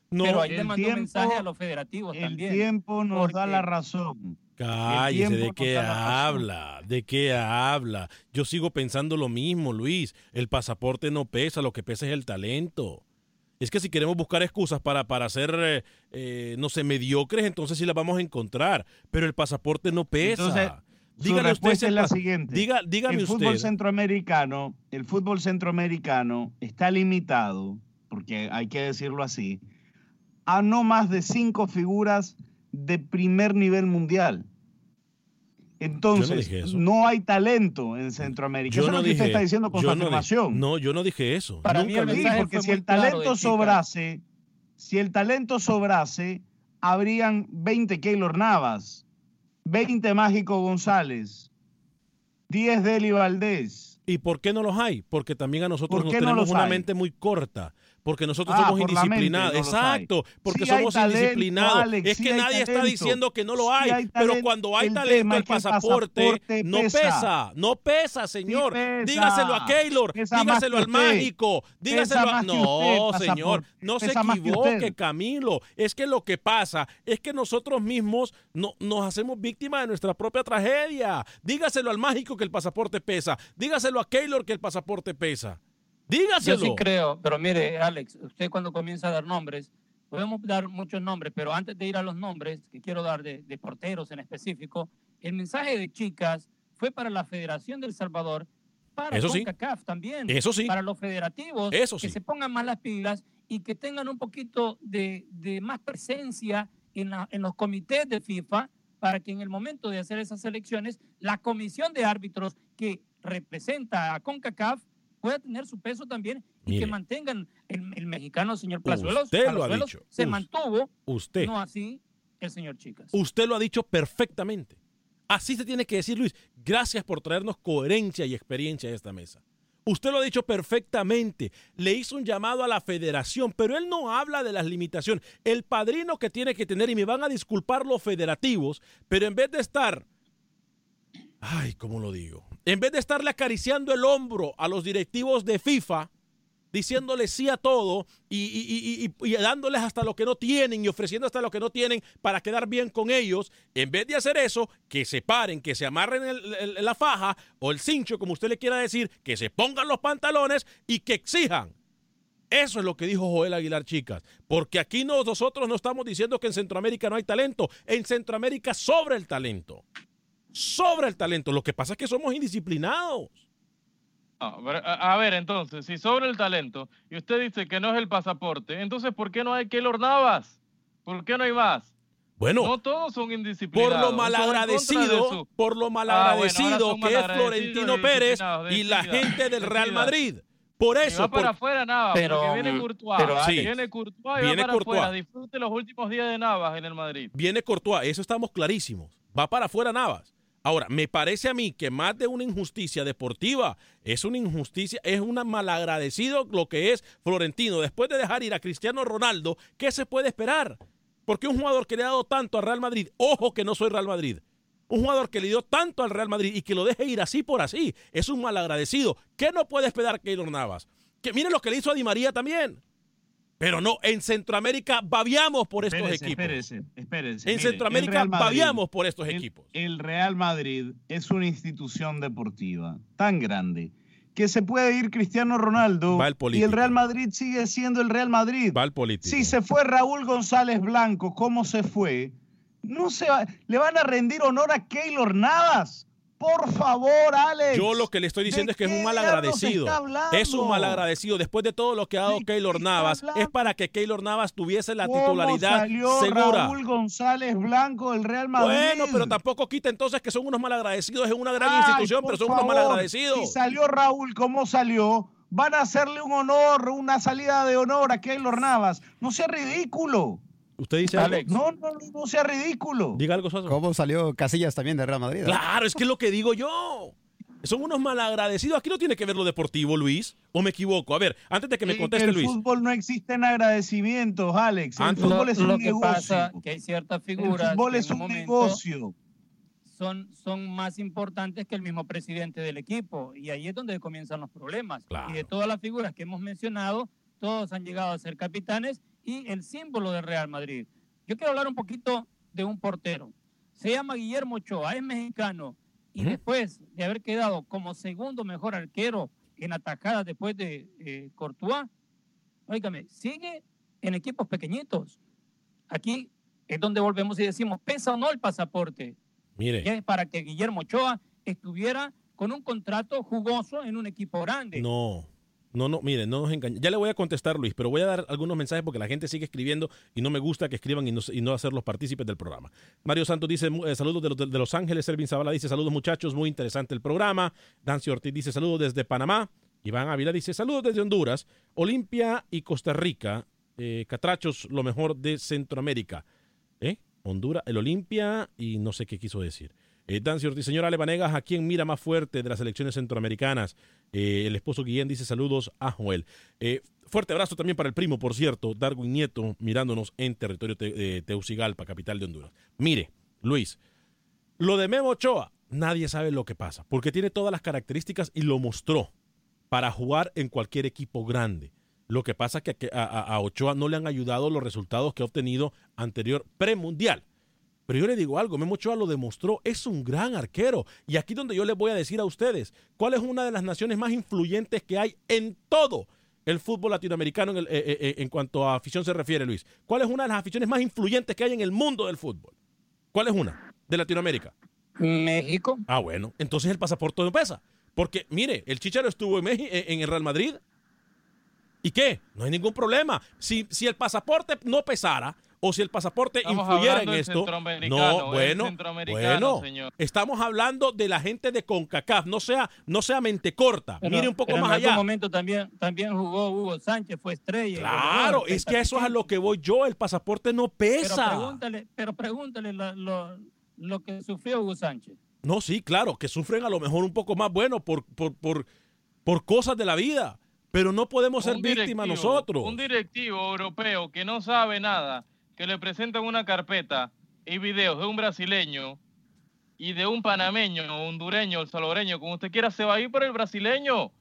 Pero ahí el le mandó tiempo- mensaje a los federativos El también. tiempo nos da la razón. Cállese, El ¿de qué habla? ¿De qué habla? Yo sigo pensando lo mismo, Luis. El pasaporte no pesa, lo que pesa es el talento. Es que si queremos buscar excusas para, para ser, eh, eh, no sé, mediocres, entonces sí las vamos a encontrar. Pero el pasaporte no pesa. Entonces, su usted respuesta es la siguiente. Diga, dígame el fútbol usted. centroamericano, el fútbol centroamericano está limitado, porque hay que decirlo así, a no más de cinco figuras de primer nivel mundial. Entonces, no hay talento en Centroamérica. Yo Eso no es lo que dije, usted está diciendo con yo su no di- afirmación. no, yo no dije eso. Para mí Nunca el Sí, dije. porque si el talento sobrase, si el talento sobrase, habrían 20 Keylor Navas, 20 Mágico González, 10 Deli Valdés. ¿Y por qué no los hay? Porque también a nosotros ¿Por nos no tenemos una hay? mente muy corta. Porque nosotros Ah, somos por la mente indisciplinados. no. Exacto, porque Sí somos talento, indisciplinados. Alex, es sí que nadie está diciendo que no lo Sí hay. pero cuando hay El talento, el pasaporte, no pesa. No pesa, señor. pesa. Dígaselo a Keylor, Pesa dígaselo al mágico, dígaselo a. No, usted, señor, no se equivoque. Camilo. Es que lo que pasa es que nosotros mismos no, nos hacemos víctimas de nuestra propia tragedia. Dígaselo al mágico que el pasaporte pesa. Dígaselo a Keylor que el pasaporte pesa. Dígaselo. Yo sí creo, pero mire, Alex, usted cuando comienza a dar nombres, podemos dar muchos nombres, pero antes de ir a los nombres que quiero dar de, de porteros en específico, el mensaje de chicas fue para la Federación del Salvador para Eso sí. CONCACAF también. Eso sí. Para los federativos. Eso Que sí. se pongan más las pilas y que tengan un poquito de, de más presencia en, la- en los comités de FIFA para que en el momento de hacer esas elecciones, la comisión de árbitros que representa a CONCACAF pueda tener su peso también y Mire. que mantengan el, el mexicano, señor Plazuelos. Usted lo ha dicho. Se Us- mantuvo, Usted. no así el señor Chicas. Usted lo ha dicho perfectamente. Así se tiene que decir, Luis. Gracias por traernos coherencia y experiencia a esta mesa. Usted lo ha dicho perfectamente. Le hizo un llamado a la federación, pero él no habla de las limitaciones. El padrino que tiene que tener, y me van a disculpar los federativos, pero en vez de estar, ay, ¿cómo lo digo? En vez de estarle acariciando el hombro a los directivos de FIFA, diciéndole sí a todo y, dándoles hasta lo que no tienen y ofreciendo hasta lo que no tienen para quedar bien con ellos, en vez de hacer eso, que se paren, que se amarren la faja o el cincho, como usted le quiera decir, que se pongan los pantalones y que exijan. Eso es lo que dijo Joel Aguilar, chicas. Porque aquí no- nosotros no estamos diciendo que en Centroamérica no hay talento. En Centroamérica sobra el talento. Sobra el talento. Lo que pasa es que somos indisciplinados. Ah, pero, a, a ver, entonces, si sobre el talento y usted dice que no es el pasaporte, entonces ¿por qué no hay Keylor Navas? ¿Por qué no hay más? Bueno, no todos son indisciplinados. por lo malagradecido, su- por lo Ah, bueno, malagradecido son que es Florentino Pérez y la gente del Real. Madrid. Por Y eso, va para afuera Navas, Pero, porque viene mm, Courtois. pero, Sí. Viene Courtois y Viene va para Courtois. afuera. Disfrute los últimos días de Navas en el Madrid. viene Courtois, eso estamos clarísimos. Va para afuera Navas. Ahora, me parece a mí que más de una injusticia deportiva es una injusticia, es un malagradecido lo que es Florentino. Después de dejar ir a Cristiano Ronaldo, ¿qué se puede esperar? Porque un jugador que le ha dado tanto al Real Madrid, ojo que no soy Real Madrid, un jugador que le dio tanto al Real Madrid y que lo deje ir así por así, es un malagradecido. ¿Qué no puede esperar Keylor Navas? Que miren lo que le hizo a Di María también. Pero no, en Centroamérica babiamos por estos Espérese, equipos. espérese, espérese. En Mire, Centroamérica Madrid- babiamos por estos el- equipos. El Real Madrid es una institución deportiva tan grande que se puede ir Cristiano Ronaldo Va el y el Real Madrid sigue siendo el Real Madrid. Va el político. Si se fue Raúl González Blanco, ¿cómo se fue? No se va- le van a rendir honor a Keylor Navas. Por favor, Alex. Yo lo que le estoy diciendo ¿De es que es un mal agradecido. Es un mal agradecido. Después de todo lo que ha dado Keylor Navas, es para que Keylor Navas tuviese la ¿Cómo titularidad salió segura. Raúl González Blanco del Real Madrid? Bueno, pero tampoco quita entonces que son unos malagradecidos. Es una gran Ay, institución, pero son unos favor, malagradecidos. Si salió Raúl, ¿cómo salió? Van a hacerle un honor, una salida de honor a Keylor Navas. No sea ridículo. Usted dice algo. No, no, no, no sea ridículo. Diga algo, Suazo. ¿Cómo salió Casillas también de Real Madrid? eh? Claro, es que es lo que digo yo. Son unos malagradecidos. Aquí no tiene que ver lo deportivo, Luis. ¿O me equivoco? A ver, antes de que me En conteste, el Luis. fútbol no existen agradecimientos, Alex. El Antes- fútbol Lo, es un lo que negocio. pasa que hay ciertas figuras el fútbol que es en un momento negocio. son, son más importantes que el mismo presidente del equipo. Y ahí es donde comienzan los problemas. Y de todas las figuras que hemos mencionado, todos han llegado a ser capitanes y el símbolo del Real Madrid. Yo quiero hablar un poquito de un portero. Se llama Guillermo Ochoa, es mexicano. Y después de haber quedado como segundo mejor arquero en atajadas después de eh, Courtois, óigame, sigue en equipos pequeñitos. Aquí es donde volvemos y decimos, ¿pesa o no el pasaporte? Mire. Y es para que Guillermo Ochoa estuviera con un contrato jugoso en un equipo grande. No, no, no, mire, no nos engañemos. Ya le voy a contestar, Luis, pero voy a dar algunos mensajes porque la gente sigue escribiendo y no me gusta que escriban y no, y no hacerlos partícipes del programa. Mario Santos dice, eh, saludos de los, Ángeles. Selvin Zavala dice, saludos muchachos, muy interesante el programa. Dancy Ortiz dice, saludos desde Panamá. Iván Ávila dice, saludos desde Honduras. Olimpia y Costa Rica. Eh, Catrachos, lo mejor de Centroamérica. ¿Eh? Honduras, el Olimpia y no sé qué quiso decir. Eh, Dancy Ortiz, señora Levanegas, ¿a quién mira más fuerte de las elecciones centroamericanas? Eh, el esposo Guillén dice saludos a Joel. Eh, fuerte abrazo también para el primo, por cierto, Darwin Nieto, mirándonos en territorio te- de Teucigalpa, capital de Honduras. Mire, Luis, lo de Memo Ochoa, nadie sabe lo que pasa, porque tiene todas las características y lo mostró para jugar en cualquier equipo grande. Lo que pasa es que a- a Ochoa no le han ayudado los resultados que ha obtenido anterior premundial. Pero yo le digo algo, Memo Ochoa lo demostró, es un gran arquero. Y aquí donde yo les voy a decir a ustedes, ¿cuál es una de las naciones más influyentes que hay en todo el fútbol latinoamericano en, el- eh, eh, eh, en cuanto a afición se refiere, Luis? ¿Cuál es una de las aficiones más influyentes que hay en el mundo del fútbol? ¿Cuál es una? De Latinoamérica. México. Ah, bueno, entonces el pasaporte no pesa. Porque, mire, el Chicharo estuvo en, en el Real Madrid. ¿Y qué? No hay ningún problema. Si, si el pasaporte no pesara o si el pasaporte Estamos influyera en esto, centroamericano, no, bueno, bueno, señor. estamos hablando de la gente de CONCACAF, no sea, no sea mente corta, Pero- mire un poco pero más en algún allá. momento también, también jugó Hugo Sánchez, fue estrella. Claro, es que a eso es a lo que voy yo, el pasaporte no Pero pesa. pregúntale, pero pregúntale lo, lo que sufrió Hugo Sánchez. No, sí, claro, que sufren a lo mejor un poco más bueno por, por, por, por cosas de la vida, pero no podemos ser víctimas nosotros. Un directivo europeo que no sabe nada, que le presentan una carpeta y videos de un brasileño y de un panameño, hondureño, el salvadoreño, como usted quiera, se va a ir por el brasileño.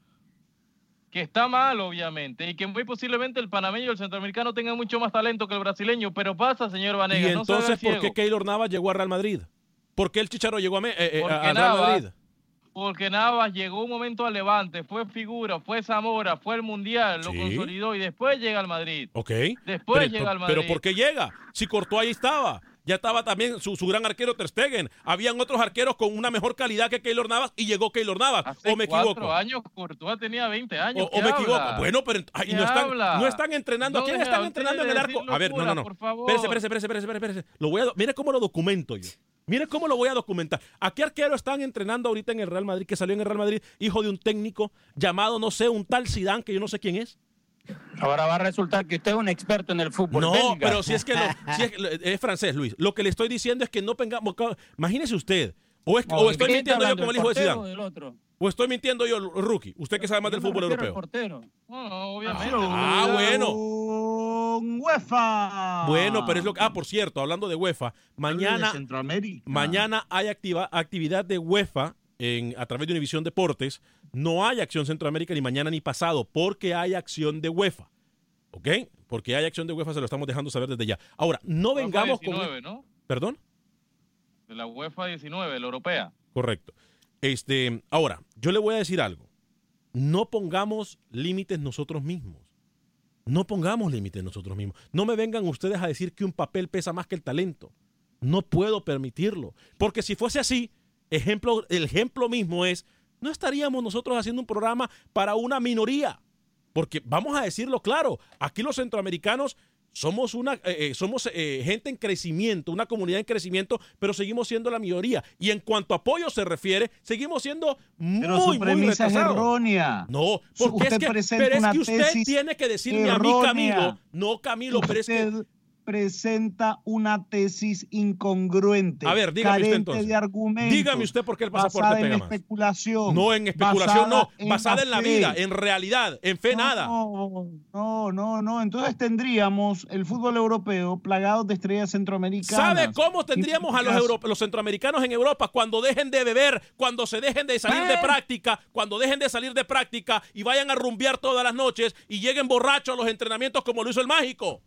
Que está mal, obviamente, y que muy posiblemente el panameño y el centroamericano tengan mucho más talento que el brasileño, pero pasa, señor Y Vanegas, no se entonces, ¿por qué Keylor Navas llegó a Real Madrid? ¿Por qué el Chicharo llegó a, eh, eh, a Real Madrid? Porque Navas llegó un momento al Levante, fue figura, fue Zamora, fue el Mundial, lo consolidó y después llega al Madrid. Ok. Después pero, llega al pero Madrid. ¿por qué llega? Si Courtois ahí estaba. Ya estaba también su, su gran arquero Ter Stegen. Habían otros arqueros con una mejor calidad que Keylor Navas y llegó Keylor Navas. Hace ¿O me cuatro equivoco? años Courtois tenía 20 años. O, ¿qué o me equivoco. Bueno, pero ¿Qué no, están, no están entrenando. ¿A No quién están entrenando en el arco? decir A ver, no, no, locura, no. por favor. Espérese, espérese, espérese, espérese, espérese. Lo voy a, mire cómo lo documento yo. Mire cómo lo voy a documentar. ¿A qué arquero están entrenando ahorita en el Real Madrid, que salió en el Real Madrid, hijo de un técnico llamado, no sé, un tal Zidane, que yo no sé quién es? Ahora va a resultar que usted es un experto en el fútbol. No, belga. pero si es que lo- si es, es francés, Luis. Lo que le estoy diciendo es que no pengamos. Imagínese usted. O, es- No, o ¿de estoy mintiendo yo como el hijo de Zidane. O estoy mintiendo yo, Rookie. Usted que sabe más del me fútbol al europeo. portero. Obviamente. Ah, bueno. UEFA. Bueno, pero es lo que. Ah, por cierto, hablando de UEFA, mañana. de Centroamérica. Mañana hay activa, actividad de UEFA en, a través de Univisión Deportes. No hay acción Centroamérica ni mañana ni pasado, porque hay acción de UEFA. ¿Ok? Porque hay acción de UEFA, se lo estamos dejando saber desde ya. Ahora, no UEFA vengamos 19, con. ¿no? ¿Perdón? De la UEFA 19, la europea. Correcto. Este, ahora, yo le voy a decir algo. No pongamos límites nosotros mismos. No pongamos límites nosotros mismos. No me vengan ustedes a decir que un papel pesa más que el talento. No puedo permitirlo. Porque si fuese así, ejemplo, el ejemplo mismo es, no estaríamos nosotros haciendo un programa para una minoría. Porque vamos a decirlo claro, aquí los centroamericanos somos una eh, eh, somos eh, gente en crecimiento, una comunidad en crecimiento, pero seguimos siendo la mayoría. Y en cuanto a apoyo se refiere, seguimos siendo muy, Pero su muy premisa es errónea. No, porque es usted que, pero es que usted tiene que decirme a mí. Camilo, no Camilo, pero es que Usted presenta una tesis incongruente. A ver, dígame usted entonces. de argumentos. Dígame usted por qué el pasaporte basada pega en más. especulación. no en especulación, no, basada en la fe. vida, en realidad, en fe nada. No, no, no, no. Entonces tendríamos el fútbol europeo plagado de estrellas centroamericanas. ¿Sabe cómo tendríamos a los, euro- los centroamericanos en Europa cuando dejen de beber, cuando se dejen de salir de ¿Eh? práctica, cuando dejen de salir de práctica y vayan a rumbear todas las noches y lleguen borrachos a los entrenamientos como lo hizo el mágico?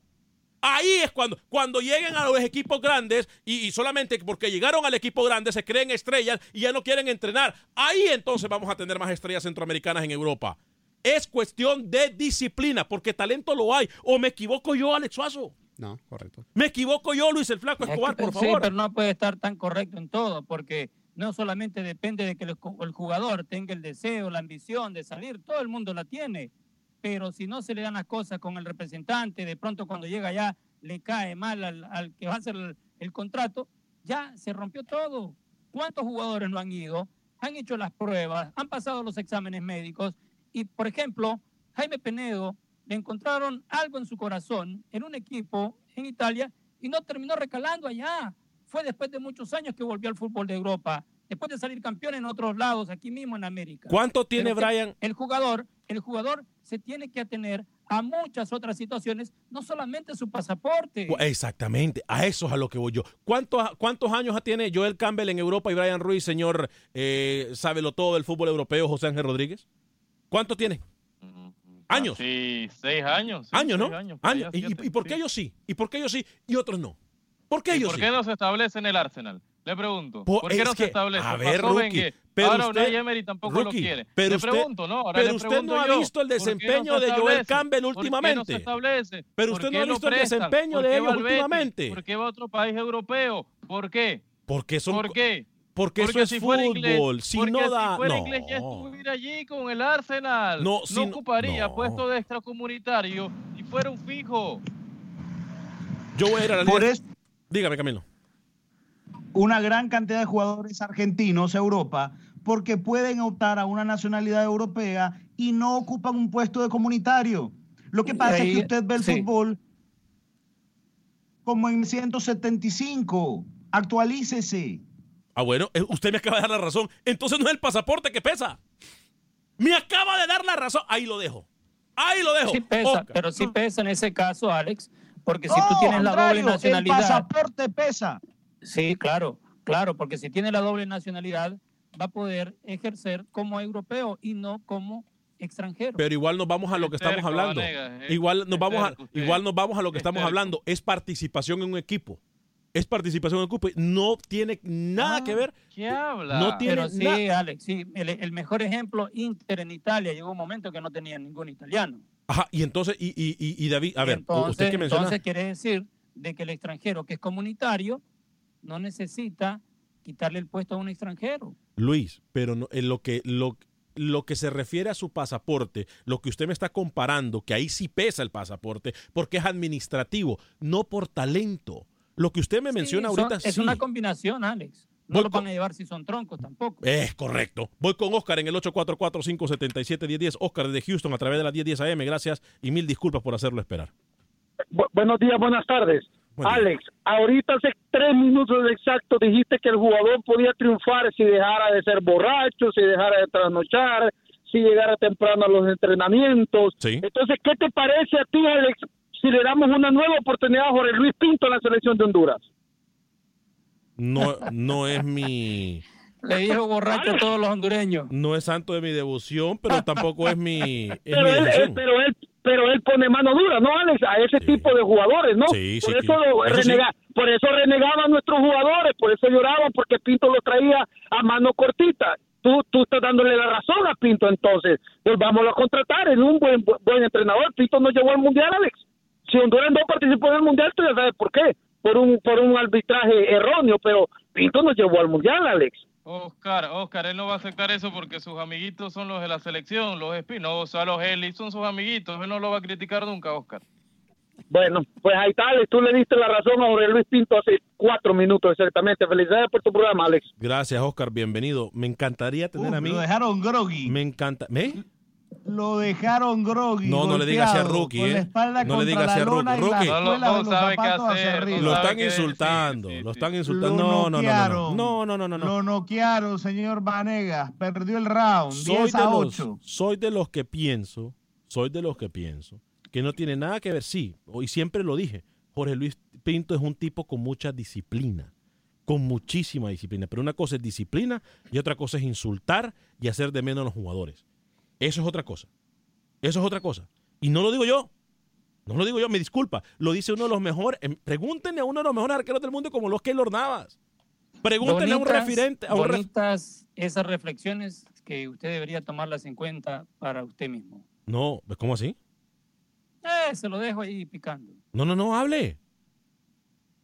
Ahí es cuando, cuando lleguen a los equipos grandes y, y solamente porque llegaron al equipo grande se creen estrellas y ya no quieren entrenar. Ahí entonces vamos a tener más estrellas centroamericanas en Europa. Es cuestión de disciplina, porque talento lo hay. ¿O me equivoco yo, Alex Suazo? No, correcto. ¿Me equivoco yo, Luis el Flaco Es Escobar, que- por sí, favor? pero no puede estar tan correcto en todo, porque no solamente depende de que el jugador tenga el deseo, la ambición de salir, todo el mundo la tiene, pero si no se le dan las cosas con el representante, de pronto cuando llega allá le cae mal al, al que va a hacer el, el contrato, ya se rompió todo. ¿Cuántos jugadores no han ido? Han hecho las pruebas, han pasado los exámenes médicos y, por ejemplo, Jaime Penedo le encontraron algo en su corazón en un equipo en Italia y no terminó recalando allá. Fue después de muchos años que volvió al fútbol de Europa, después de salir campeón en otros lados, aquí mismo en América. ¿Cuánto tiene Pero Brian? El jugador, el jugador se tiene que atener a muchas otras situaciones, no solamente su pasaporte. Exactamente, a eso es a lo que voy yo. ¿Cuántos, cuántos años tiene Joel Campbell en Europa y Brian Ruiz, señor, eh, sábelo todo del fútbol europeo, José Ángel Rodríguez? ¿Cuánto tiene? Años. Sí, seis años. sí, Años, ¿no? años, ¿Y, siete, y- y por qué sí. ellos sí? ¿Y por qué ellos sí y otros no? ¿Por qué ¿Y ellos por sí? qué no se establece en el Arsenal? Le pregunto. Po- ¿Por qué no que, se establece? a ver, Rookie, pero ahora usted- Emery tampoco Rookie, lo quiere. pero le usted- pregunto, ¿no? Ahora pero le usted no ha yo, visto el ¿por qué no desempeño se de Joel? Campbell ¿Por qué no últimamente? se establece? Pero ¿Por usted no qué ha visto el desempeño ¿Por de ellos últimamente. ¿Por qué va a otro país europeo? ¿Por qué? Porque son, ¿Por qué? Porque, eso es si fuera inglés- fútbol. Si porque no da. fuera no. inglés ya estuviera allí con el Arsenal. No, No, si no- ocuparía no. puesto de extracomunitario y fuera un fijo. Yo voy a ir a la Por eso- Dígame, Camilo. una gran cantidad de jugadores argentinos a Europa porque pueden optar a una nacionalidad europea y no ocupan un puesto de comunitario. Lo que pasa ahí- es que usted ve el sí. fútbol como en 175. Actualícese. Ah, bueno, eh, usted me acaba de dar la razón. Entonces no es el pasaporte que pesa. Me acaba de dar la razón. Ahí lo dejo. Ahí lo dejo. Sí pesa, Oscar. pero sí pesa en ese caso, Alex, porque si tú tienes la doble nacionalidad. El pasaporte pesa. Sí, claro, claro, porque si tiene la doble nacionalidad, va a poder ejercer como europeo y no como extranjero. Pero igual nos vamos a lo que estamos hablando. Eh. Igual nos Es vamos a, igual nos vamos a lo que Es estamos hablando. Es participación en un equipo. Es participación en un equipo. No tiene nada que ver. ¿Qué habla? No tiene Pero sí, nada. Alex, sí, el, el mejor ejemplo, Inter en Italia, llegó un momento que no tenía ningún italiano. Ajá, y entonces, y, y, y, y David, a ver, entonces, usted que menciona. entonces quiere decir de que el extranjero que es comunitario no necesita quitarle el puesto a un extranjero. Luis, pero no, en lo que lo, lo que se refiere a su pasaporte, lo que usted me está comparando, que ahí sí pesa el pasaporte, porque es administrativo, no por talento. Lo que usted me menciona Sí, son- ahorita es sí. una combinación, Alex. No Voy lo van a llevar si son troncos tampoco. Es correcto. Voy con Oscar en el 844-577-1010. Oscar desde Houston a través de la 1010 AM. Gracias y mil disculpas por hacerlo esperar. Bu- buenos días, buenas tardes. Alex, ahorita hace tres minutos exactos dijiste que el jugador podía triunfar si dejara de ser borracho, si dejara de trasnochar, si llegara temprano a los entrenamientos. Entonces, ¿qué te parece a ti, Alex, si le damos una nueva oportunidad a Jorge Luis Pinto en la selección de Honduras? No, no es mi. Le dijo borracho a todos los hondureños. No es santo de mi devoción, pero tampoco es mi. Es Pero mi él, decisión. él- pero él pero él pone mano dura, ¿no, Alex? A ese tipo de jugadores, ¿no? Sí, por sí, eso, lo Eso renega- por eso renegaban nuestros jugadores, por eso lloraban, porque Pinto lo traía a mano cortita. Tú, tú estás dándole la razón a Pinto, entonces. Volvámoslo a contratar, es un buen, buen entrenador. Pinto nos llevó al Mundial, Alex. Si Honduras no participó en el Mundial, tú ya sabes por qué. Por un, por un arbitraje erróneo, pero Pinto nos llevó al Mundial, Alex. Oscar, Oscar, él no va a aceptar eso porque sus amiguitos son los de la selección, los Espinosa, los Eli, son sus amiguitos. Él no lo va a criticar nunca, Oscar. Bueno, pues ahí está, Alex. Tú le diste la razón a Jorge Luis Pinto hace cuatro minutos exactamente. Felicidades por tu programa, Alex. Gracias, Oscar. Bienvenido. Me encantaría tener a mí. Lo dejaron groggy. Me encanta. ¿Me? Lo dejaron groggy. No, no le digas así a Rookie, ¿eh? No le digas a Rookie. Rookie. No, no de los sabe qué hacer, arriba. Lo están qué decir, insultando. Lo están insultando. Lo No, no, no, no, no. No, no, no, no. no. Lo noquearon, señor Vanegas. Perdió el round. Soy 10 de, a los, 8. soy de los que pienso, soy de los que pienso que no tiene nada que ver, sí, y siempre lo dije, Jorge Luis Pinto es un tipo con mucha disciplina, con muchísima disciplina, pero una cosa es disciplina y otra cosa es insultar y hacer de menos a los jugadores. Eso es otra cosa. Eso es otra cosa. Y no lo digo yo. No lo digo yo, me disculpa. Lo dice uno de los mejores. em, Pregúntenle a uno de los mejores arqueros del mundo como los Keylor Navas. Pregúntenle a un Bonitas- referente. A un ref- bonitas esas reflexiones que usted debería tomarlas en cuenta para usted mismo. No, ¿cómo así? Eh, se lo dejo ahí picando. No, no, no, hable.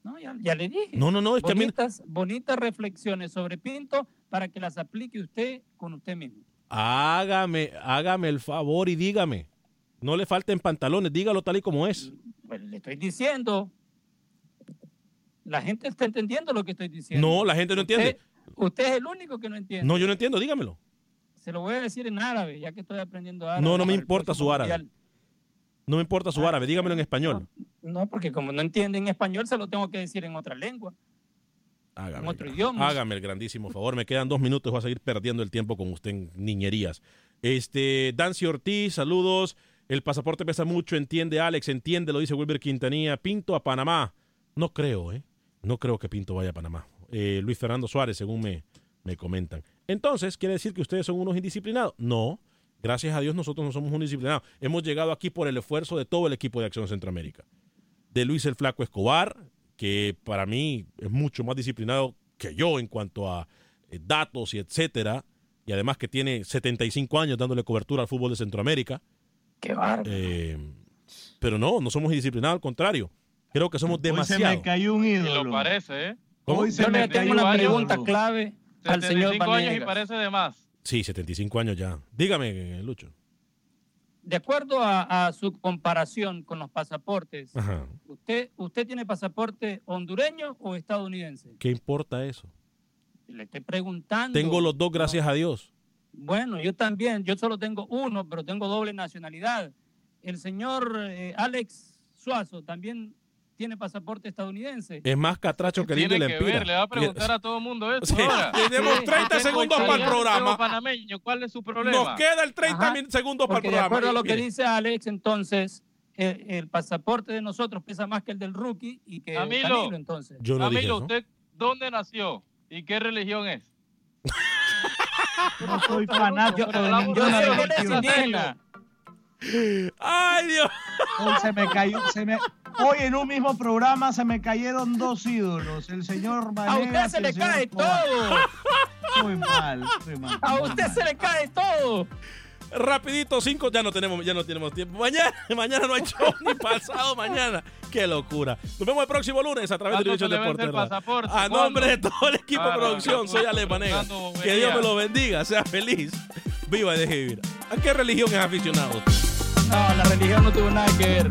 No, ya, ya le dije. No, no, no, es que a mí- bonitas, bonitas reflexiones sobre Pinto para que las aplique usted con usted mismo. Hágame, hágame el favor y dígame. No le falten pantalones, dígalo tal y como es. Pues le estoy diciendo. La gente está entendiendo lo que estoy diciendo. No, la gente no entiende. Usted, es el único que no entiende. No, yo no entiendo, dígamelo. Se lo voy a decir en árabe, ya que estoy aprendiendo árabe. No, no me importa su árabe. mundial. No me importa su árabe, dígamelo en español. No, porque como no entiende en español, se lo tengo que decir en otra lengua, en Hágame, otro idioma. hágame el grandísimo favor. Me quedan dos minutos, voy a seguir perdiendo el tiempo con usted en niñerías. Este, Dancy Ortiz, saludos. El pasaporte pesa mucho, entiende Alex, entiende, lo dice Wilber Quintanilla. Pinto a Panamá. No creo, ¿eh? No creo que Pinto vaya a Panamá. Eh, Luis Fernando Suárez, según me, me comentan. Entonces, ¿quiere decir que ustedes son unos indisciplinados? No. Gracias a Dios nosotros no somos unos indisciplinados. Hemos llegado aquí por el esfuerzo de todo el equipo de Acción Centroamérica. De Luis el Flaco Escobar, que para mí es mucho más disciplinado que yo en cuanto a eh, datos y etcétera. Y además que tiene 75 años dándole cobertura al fútbol de Centroamérica. Qué bárbaro. Eh, pero no, no somos indisciplinados, al contrario. Creo que somos Hoy se demasiado. me cayó un Y ídolo. lo parece, ¿eh? ¿Cómo? Hoy se Yo me le tengo una un pregunta ídolo. clave. al señor 75 años y Vanegas. parece de más. Sí, 75 años ya. Dígame, Lucho. De acuerdo a, a su comparación con los pasaportes, Ajá. ¿usted, ¿usted tiene pasaporte hondureño o estadounidense? ¿Qué importa eso? Le estoy preguntando. Tengo los dos, gracias a Dios. Bueno, yo también, yo solo tengo uno, pero tengo doble nacionalidad. El señor eh, Alex Suazo también tiene pasaporte estadounidense. Es más catracho que el indio y Tiene la que empira. ver, le va a preguntar a todo el mundo eso. Sí, ahora. tenemos Sí, 30 tengo segundos para el programa. panameño, ¿cuál es su problema? Nos queda el 30 Ajá, segundos para el Porque de programa. acuerdo a lo que dice Alex, entonces el, el pasaporte de nosotros pesa más que el del rookie y que Camilo. Camilo, entonces. Yo no dije Camilo. ¿usted dónde nació y qué religión es? Yo no soy fanático de religión. religión. indígena. Ay, Dios. Hoy se me cayó, se me, hoy en un mismo programa se me cayeron dos ídolos, el señor A Vanegas usted se y le el cae Escobar. todo. Muy mal, muy mal. A muy usted mal. se le cae todo. Rapidito, cinco, ya no tenemos, ya no tenemos tiempo. Mañana, mañana no hay show ni pasado mañana. Qué locura. Nos vemos el próximo lunes a través de ¿Cuándo División Deporte. A ¿Cuándo? nombre de todo el equipo de Claro, producción, soy Ale Panega. Dando bobería. Que Dios me lo bendiga, sea feliz. Viva y deje vivir. ¿A qué religión es aficionado? No, la religión no tuvo nada que ver.